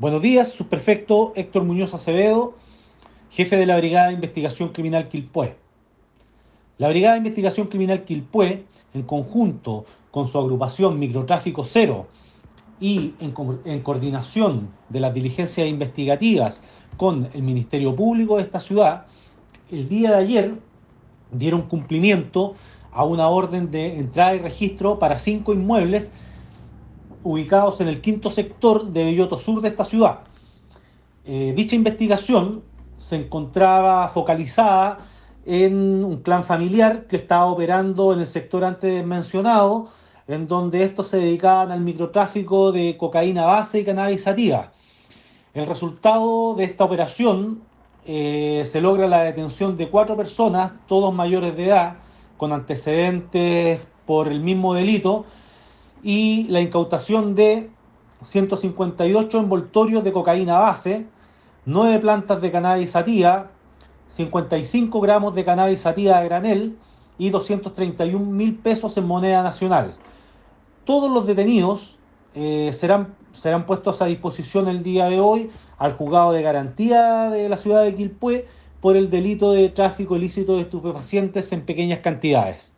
Buenos días, subprefecto Héctor Muñoz Acevedo, jefe de la Brigada de Investigación Criminal Quilpué. La Brigada de Investigación Criminal Quilpué, en conjunto con su agrupación Microtráfico Cero y en, en coordinación de las diligencias investigativas con el Ministerio Público de esta ciudad, el día de ayer dieron cumplimiento a una orden de entrada y registro para cinco inmuebles ubicados en el quinto sector de Belloto Sur de esta ciudad. Eh, dicha investigación se encontraba focalizada en un clan familiar que estaba operando en el sector antes mencionado, en donde estos se dedicaban al microtráfico de cocaína base y cannabis sativa. El resultado de esta operación eh, se logra la detención de cuatro personas, todos mayores de edad, con antecedentes por el mismo delito, y la incautación de 158 envoltorios de cocaína base, 9 plantas de cannabis sativa, 55 gramos de cannabis sativa a granel y 231 mil pesos en moneda nacional. Todos los detenidos eh, serán, serán puestos a disposición el día de hoy al juzgado de garantía de la ciudad de Quilpué por el delito de tráfico ilícito de estupefacientes en pequeñas cantidades.